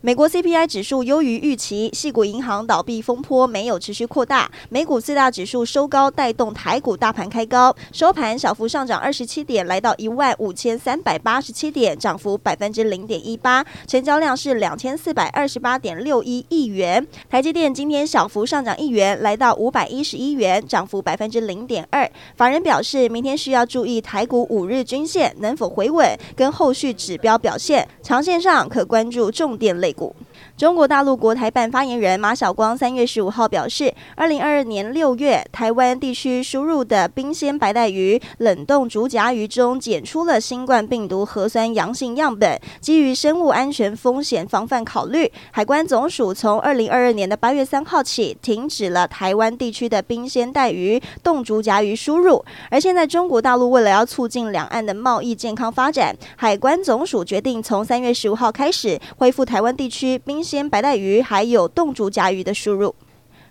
美国 CPI 指数优于预期，系股银行倒闭风波没有持续扩大。美股四大指数收高，带动台股大盘开高，收盘小幅上涨二十七点，来到一万五千三百八十七点，涨幅百分之零点一八，成交量是两千四百二十八点六一亿元。台积电今天小幅上涨一元，来到五百一十一元，涨幅百分之零点二。法人表示，明天需要注意台股五日均线能否回稳，跟后续指标表现。长线上可关注重点类。美股。中国大陆国台办发言人马晓光三月十五号表示，二零二二年六月，台湾地区输入的冰鲜白带鱼、冷冻竹荚鱼中检出了新冠病毒核酸阳性样本。基于生物安全风险防范考虑，海关总署从二零二二年的八月三号起，停止了台湾地区的冰鲜带鱼、冻竹荚鱼输入。而现在，中国大陆为了要促进两岸的贸易健康发展，海关总署决定从三月十五号开始恢复台湾地区冰鲜白带鱼还有冻竹甲鱼的输入。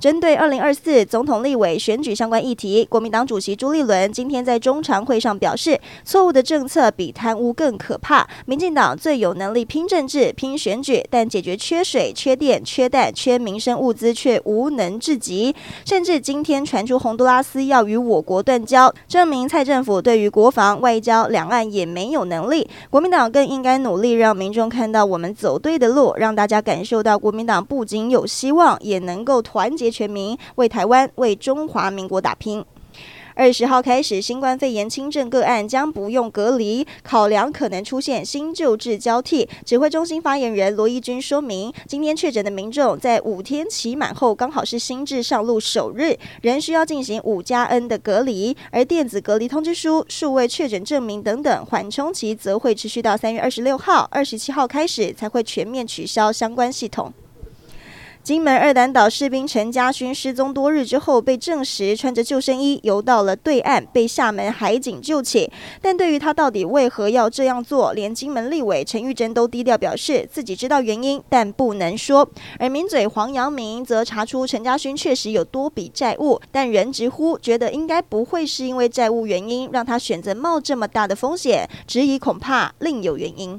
针对二零二四总统立委选举相关议题，国民党主席朱立伦今天在中常会上表示，错误的政策比贪污更可怕。民进党最有能力拼政治、拼选举，但解决缺水、缺电、缺蛋、缺民生物资却无能至极。甚至今天传出洪都拉斯要与我国断交，证明蔡政府对于国防、外交、两岸也没有能力。国民党更应该努力让民众看到我们走对的路，让大家感受到国民党不仅有希望，也能够团结。全民为台湾、为中华民国打拼。二十号开始，新冠肺炎轻症个案将不用隔离，考量可能出现新旧制交替。指挥中心发言人罗一军说明，今天确诊的民众在五天期满后，刚好是新制上路首日，仍需要进行五加 N 的隔离，而电子隔离通知书、数位确诊证明等等缓冲期则会持续到三月二十六号、二十七号开始才会全面取消相关系统。金门二胆岛士兵陈家勋失踪多日之后，被证实穿着救生衣游到了对岸，被厦门海警救起。但对于他到底为何要这样做，连金门立委陈玉珍都低调表示自己知道原因，但不能说。而名嘴黄阳明则查出陈家勋确实有多笔债务，但仍直呼觉得应该不会是因为债务原因让他选择冒这么大的风险，质疑恐怕另有原因。